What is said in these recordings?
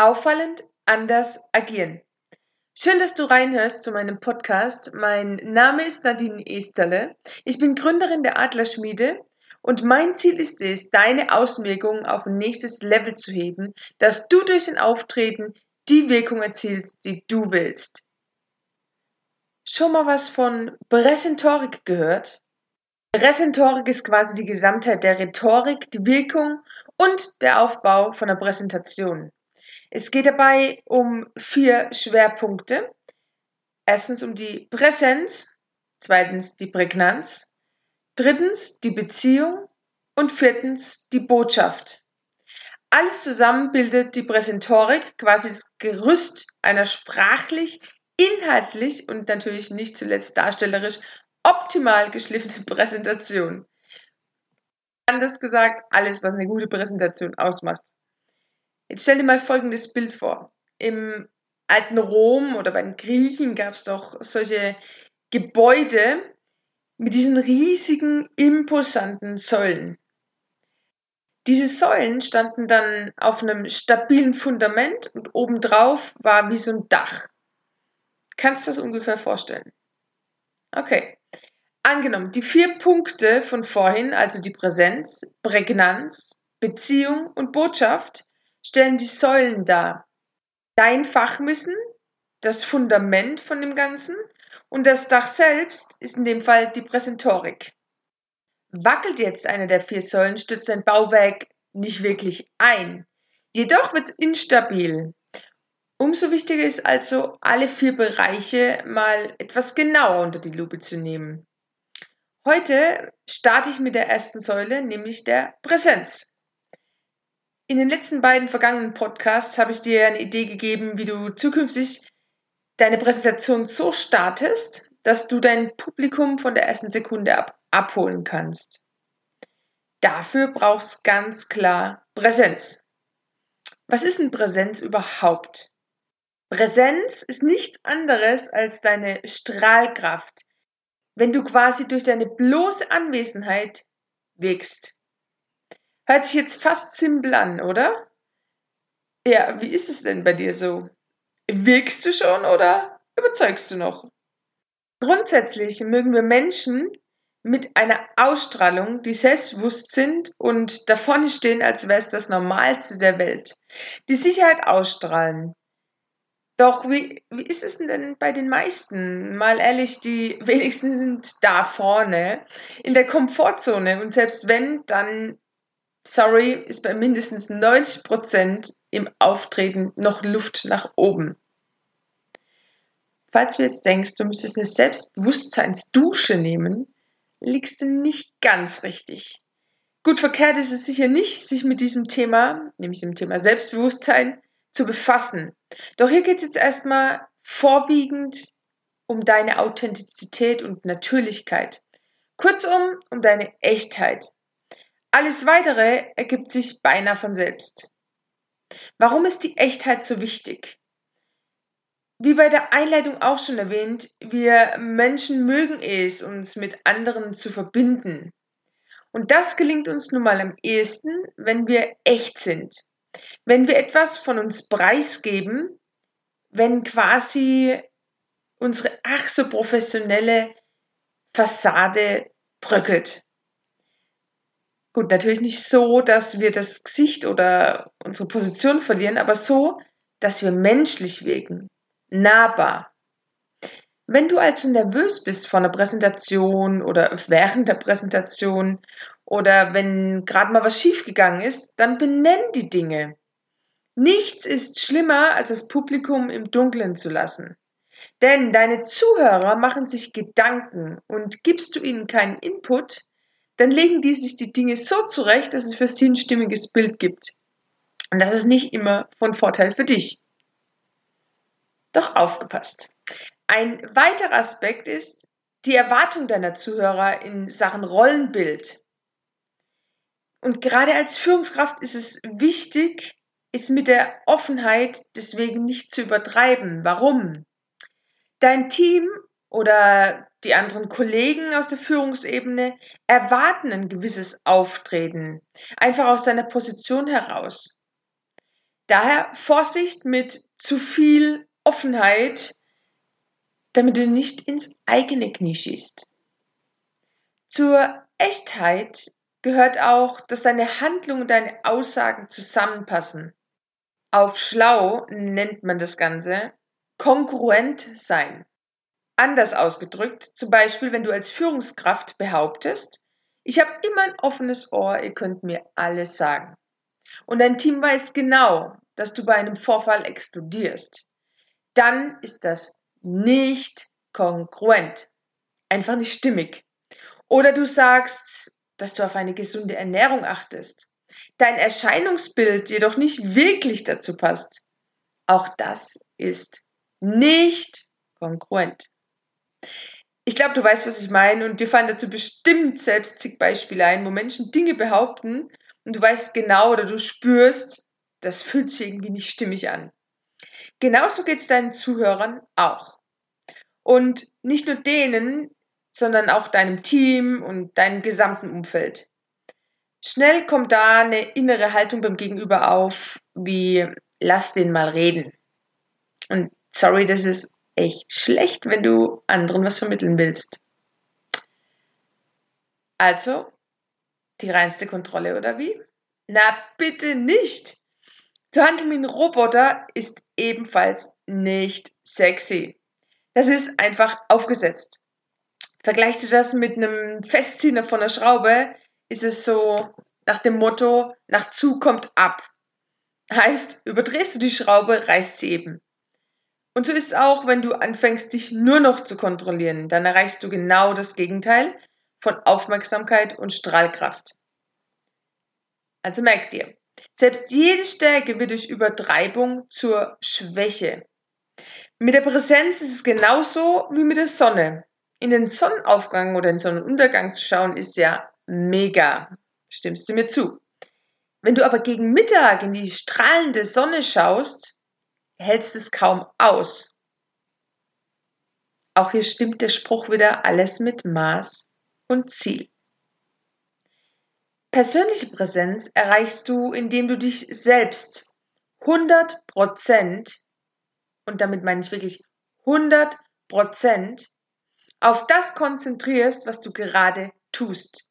Auffallend anders agieren. Schön, dass du reinhörst zu meinem Podcast. Mein Name ist Nadine Esterle. Ich bin Gründerin der Adlerschmiede und mein Ziel ist es, deine Außenwirkungen auf ein nächstes Level zu heben, dass du durch dein Auftreten die Wirkung erzielst, die du willst. Schon mal was von Präsentorik gehört? Präsentorik ist quasi die Gesamtheit der Rhetorik, die Wirkung und der Aufbau von der Präsentation. Es geht dabei um vier Schwerpunkte. Erstens um die Präsenz, zweitens die Prägnanz, drittens die Beziehung und viertens die Botschaft. Alles zusammen bildet die Präsentorik, quasi das Gerüst einer sprachlich, inhaltlich und natürlich nicht zuletzt darstellerisch optimal geschliffenen Präsentation. Anders gesagt, alles, was eine gute Präsentation ausmacht. Jetzt stell dir mal folgendes Bild vor. Im alten Rom oder bei den Griechen gab es doch solche Gebäude mit diesen riesigen, imposanten Säulen. Diese Säulen standen dann auf einem stabilen Fundament und obendrauf war wie so ein Dach. Kannst du das ungefähr vorstellen? Okay. Angenommen, die vier Punkte von vorhin, also die Präsenz, Prägnanz, Beziehung und Botschaft, stellen die Säulen dar. Dein Fachwissen, das Fundament von dem Ganzen und das Dach selbst ist in dem Fall die Präsentorik. Wackelt jetzt eine der vier Säulen, stützt dein Bauwerk nicht wirklich ein. Jedoch wird es instabil. Umso wichtiger ist also, alle vier Bereiche mal etwas genauer unter die Lupe zu nehmen. Heute starte ich mit der ersten Säule, nämlich der Präsenz. In den letzten beiden vergangenen Podcasts habe ich dir eine Idee gegeben, wie du zukünftig deine Präsentation so startest, dass du dein Publikum von der ersten Sekunde ab abholen kannst. Dafür brauchst ganz klar Präsenz. Was ist denn Präsenz überhaupt? Präsenz ist nichts anderes als deine Strahlkraft, wenn du quasi durch deine bloße Anwesenheit wirkst. Hört sich jetzt fast simpel an, oder? Ja, wie ist es denn bei dir so? Wirkst du schon oder überzeugst du noch? Grundsätzlich mögen wir Menschen mit einer Ausstrahlung, die selbstbewusst sind und da vorne stehen, als wäre es das Normalste der Welt. Die Sicherheit ausstrahlen. Doch wie, wie ist es denn bei den meisten? Mal ehrlich, die wenigsten sind da vorne in der Komfortzone und selbst wenn, dann sorry, ist bei mindestens 90 Prozent im Auftreten noch Luft nach oben. Falls du jetzt denkst, du müsstest eine Selbstbewusstseinsdusche nehmen, liegst du nicht ganz richtig. Gut verkehrt ist es sicher nicht, sich mit diesem Thema, nämlich dem Thema Selbstbewusstsein, zu befassen. Doch hier geht es jetzt erstmal vorwiegend um deine Authentizität und Natürlichkeit. Kurzum, um deine Echtheit. Alles weitere ergibt sich beinahe von selbst. Warum ist die Echtheit so wichtig? Wie bei der Einleitung auch schon erwähnt, wir Menschen mögen es, uns mit anderen zu verbinden. Und das gelingt uns nun mal am ehesten, wenn wir echt sind. Wenn wir etwas von uns preisgeben, wenn quasi unsere ach so professionelle Fassade bröckelt. Gut, natürlich nicht so, dass wir das Gesicht oder unsere Position verlieren, aber so, dass wir menschlich wirken, nahbar. Wenn du also nervös bist vor einer Präsentation oder während der Präsentation oder wenn gerade mal was schiefgegangen ist, dann benenn die Dinge. Nichts ist schlimmer, als das Publikum im Dunkeln zu lassen. Denn deine Zuhörer machen sich Gedanken und gibst du ihnen keinen Input, dann legen die sich die Dinge so zurecht, dass es für sie ein stimmiges Bild gibt. Und das ist nicht immer von Vorteil für dich. Doch aufgepasst. Ein weiterer Aspekt ist die Erwartung deiner Zuhörer in Sachen Rollenbild. Und gerade als Führungskraft ist es wichtig, es mit der Offenheit deswegen nicht zu übertreiben. Warum? Dein Team oder die anderen Kollegen aus der Führungsebene erwarten ein gewisses Auftreten, einfach aus seiner Position heraus. Daher Vorsicht mit zu viel Offenheit, damit du nicht ins eigene Knie schießt. Zur Echtheit gehört auch, dass deine Handlungen und deine Aussagen zusammenpassen. Auf schlau nennt man das Ganze kongruent sein. Anders ausgedrückt, zum Beispiel, wenn du als Führungskraft behauptest, ich habe immer ein offenes Ohr, ihr könnt mir alles sagen. Und dein Team weiß genau, dass du bei einem Vorfall explodierst. Dann ist das nicht kongruent. Einfach nicht stimmig. Oder du sagst, dass du auf eine gesunde Ernährung achtest. Dein Erscheinungsbild jedoch nicht wirklich dazu passt. Auch das ist nicht kongruent. Ich glaube, du weißt, was ich meine und dir fallen dazu bestimmt selbst zig Beispiele ein, wo Menschen Dinge behaupten und du weißt genau oder du spürst, das fühlt sich irgendwie nicht stimmig an. Genauso geht es deinen Zuhörern auch. Und nicht nur denen, sondern auch deinem Team und deinem gesamten Umfeld. Schnell kommt da eine innere Haltung beim Gegenüber auf, wie lass den mal reden. Und sorry, das ist echt schlecht, wenn du anderen was vermitteln willst. Also, die reinste Kontrolle oder wie? Na bitte nicht! Zu handeln wie ein Roboter ist ebenfalls nicht sexy. Das ist einfach aufgesetzt. Vergleichst du das mit einem Festzieher von einer Schraube, ist es so nach dem Motto, nach zu kommt ab. Heißt, überdrehst du die Schraube, reißt sie eben. Und so ist es auch, wenn du anfängst, dich nur noch zu kontrollieren, dann erreichst du genau das Gegenteil von Aufmerksamkeit und Strahlkraft. Also merk dir, selbst jede Stärke wird durch Übertreibung zur Schwäche. Mit der Präsenz ist es genauso wie mit der Sonne. In den Sonnenaufgang oder den Sonnenuntergang zu schauen, ist ja mega. Stimmst du mir zu? Wenn du aber gegen Mittag in die strahlende Sonne schaust, hältst es kaum aus. Auch hier stimmt der Spruch wieder alles mit Maß und Ziel. Persönliche Präsenz erreichst du, indem du dich selbst 100% und damit meine ich wirklich 100% auf das konzentrierst, was du gerade tust.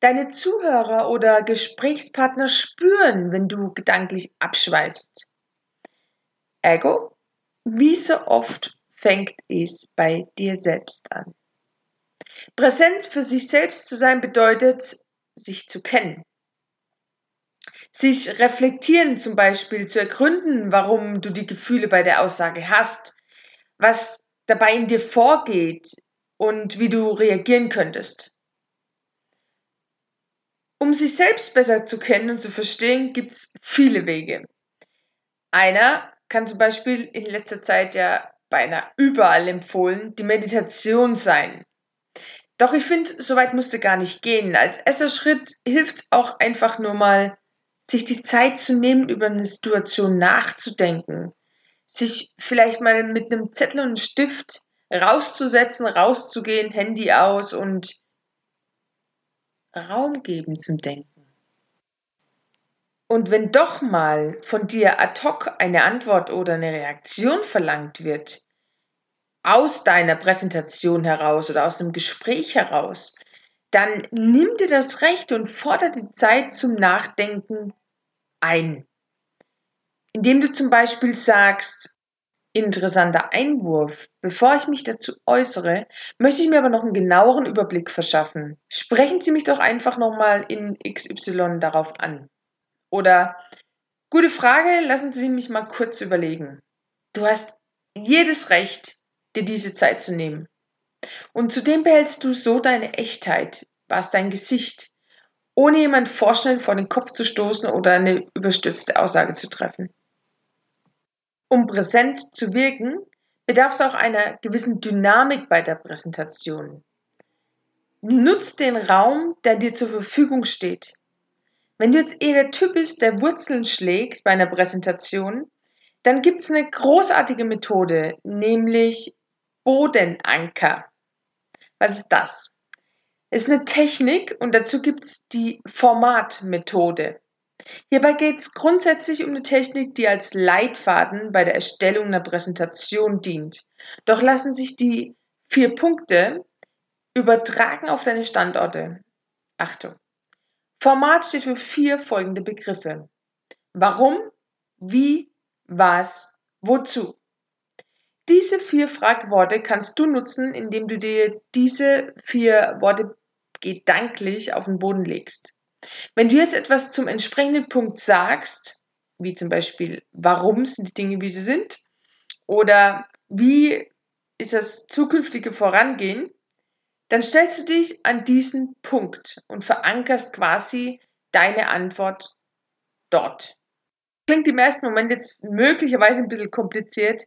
Deine Zuhörer oder Gesprächspartner spüren, wenn du gedanklich abschweifst. Ego, wie so oft fängt es bei dir selbst an. Präsent für sich selbst zu sein bedeutet, sich zu kennen. Sich reflektieren zum Beispiel zu ergründen, warum du die Gefühle bei der Aussage hast, was dabei in dir vorgeht und wie du reagieren könntest. Um sich selbst besser zu kennen und zu verstehen, gibt es viele Wege. Einer kann zum Beispiel in letzter Zeit ja beinahe überall empfohlen, die Meditation sein. Doch ich finde, so weit musste gar nicht gehen. Als erster Schritt hilft es auch einfach nur mal, sich die Zeit zu nehmen, über eine Situation nachzudenken. Sich vielleicht mal mit einem Zettel und einem Stift rauszusetzen, rauszugehen, Handy aus und Raum geben zum Denken. Und wenn doch mal von dir ad hoc eine Antwort oder eine Reaktion verlangt wird, aus deiner Präsentation heraus oder aus dem Gespräch heraus, dann nimm dir das Recht und fordere die Zeit zum Nachdenken ein. Indem du zum Beispiel sagst, interessanter Einwurf, bevor ich mich dazu äußere, möchte ich mir aber noch einen genaueren Überblick verschaffen. Sprechen Sie mich doch einfach nochmal in XY darauf an. Oder, gute Frage, lassen Sie mich mal kurz überlegen. Du hast jedes Recht, dir diese Zeit zu nehmen. Und zudem behältst du so deine Echtheit, was dein Gesicht, ohne jemand vorschnell vor den Kopf zu stoßen oder eine überstürzte Aussage zu treffen. Um präsent zu wirken, bedarf es auch einer gewissen Dynamik bei der Präsentation. Nutz den Raum, der dir zur Verfügung steht. Wenn du jetzt eher der Typ bist, der Wurzeln schlägt bei einer Präsentation, dann gibt es eine großartige Methode, nämlich Bodenanker. Was ist das? Ist eine Technik und dazu gibt es die Formatmethode. Hierbei geht es grundsätzlich um eine Technik, die als Leitfaden bei der Erstellung einer Präsentation dient. Doch lassen sich die vier Punkte übertragen auf deine Standorte. Achtung. Format steht für vier folgende Begriffe. Warum, wie, was, wozu. Diese vier Fragworte kannst du nutzen, indem du dir diese vier Worte gedanklich auf den Boden legst. Wenn du jetzt etwas zum entsprechenden Punkt sagst, wie zum Beispiel, warum sind die Dinge, wie sie sind, oder wie ist das zukünftige Vorangehen, dann stellst du dich an diesen Punkt und verankerst quasi deine Antwort dort. Klingt im ersten Moment jetzt möglicherweise ein bisschen kompliziert,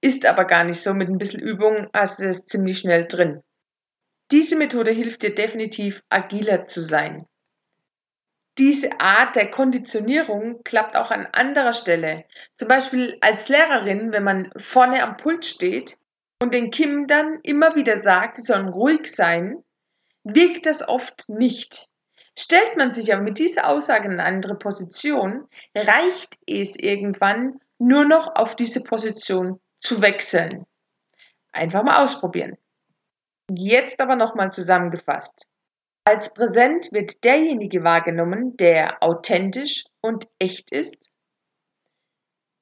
ist aber gar nicht so. Mit ein bisschen Übung hast du es ziemlich schnell drin. Diese Methode hilft dir definitiv, agiler zu sein. Diese Art der Konditionierung klappt auch an anderer Stelle. Zum Beispiel als Lehrerin, wenn man vorne am Pult steht und den Kindern immer wieder sagt, sie sollen ruhig sein, wirkt das oft nicht. Stellt man sich aber mit dieser Aussage in eine andere Position, reicht es irgendwann nur noch auf diese Position zu wechseln. Einfach mal ausprobieren. Jetzt aber nochmal zusammengefasst. Als präsent wird derjenige wahrgenommen, der authentisch und echt ist,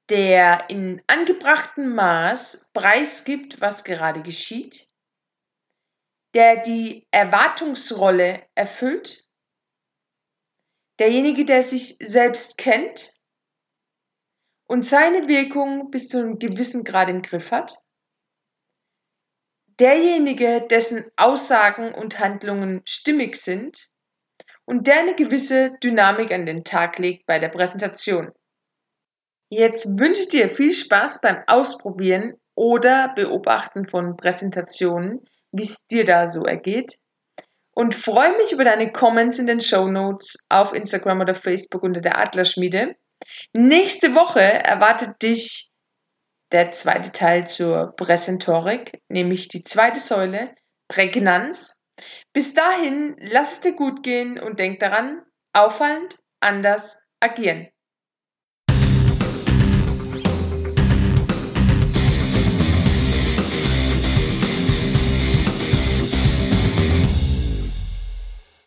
der in angebrachtem Maß preisgibt, was gerade geschieht, der die Erwartungsrolle erfüllt, derjenige, der sich selbst kennt und seine Wirkung bis zu einem gewissen Grad im Griff hat, derjenige, dessen Aussagen und Handlungen stimmig sind und der eine gewisse Dynamik an den Tag legt bei der Präsentation. Jetzt wünsche ich dir viel Spaß beim Ausprobieren oder Beobachten von Präsentationen, wie es dir da so ergeht. Und freue mich über deine Comments in den Show Notes auf Instagram oder Facebook unter der Adlerschmiede. Nächste Woche erwartet dich der zweite Teil zur Präsentorik, nämlich die zweite Säule, Prägnanz. Bis dahin, lass es dir gut gehen und denk daran, auffallend, anders agieren.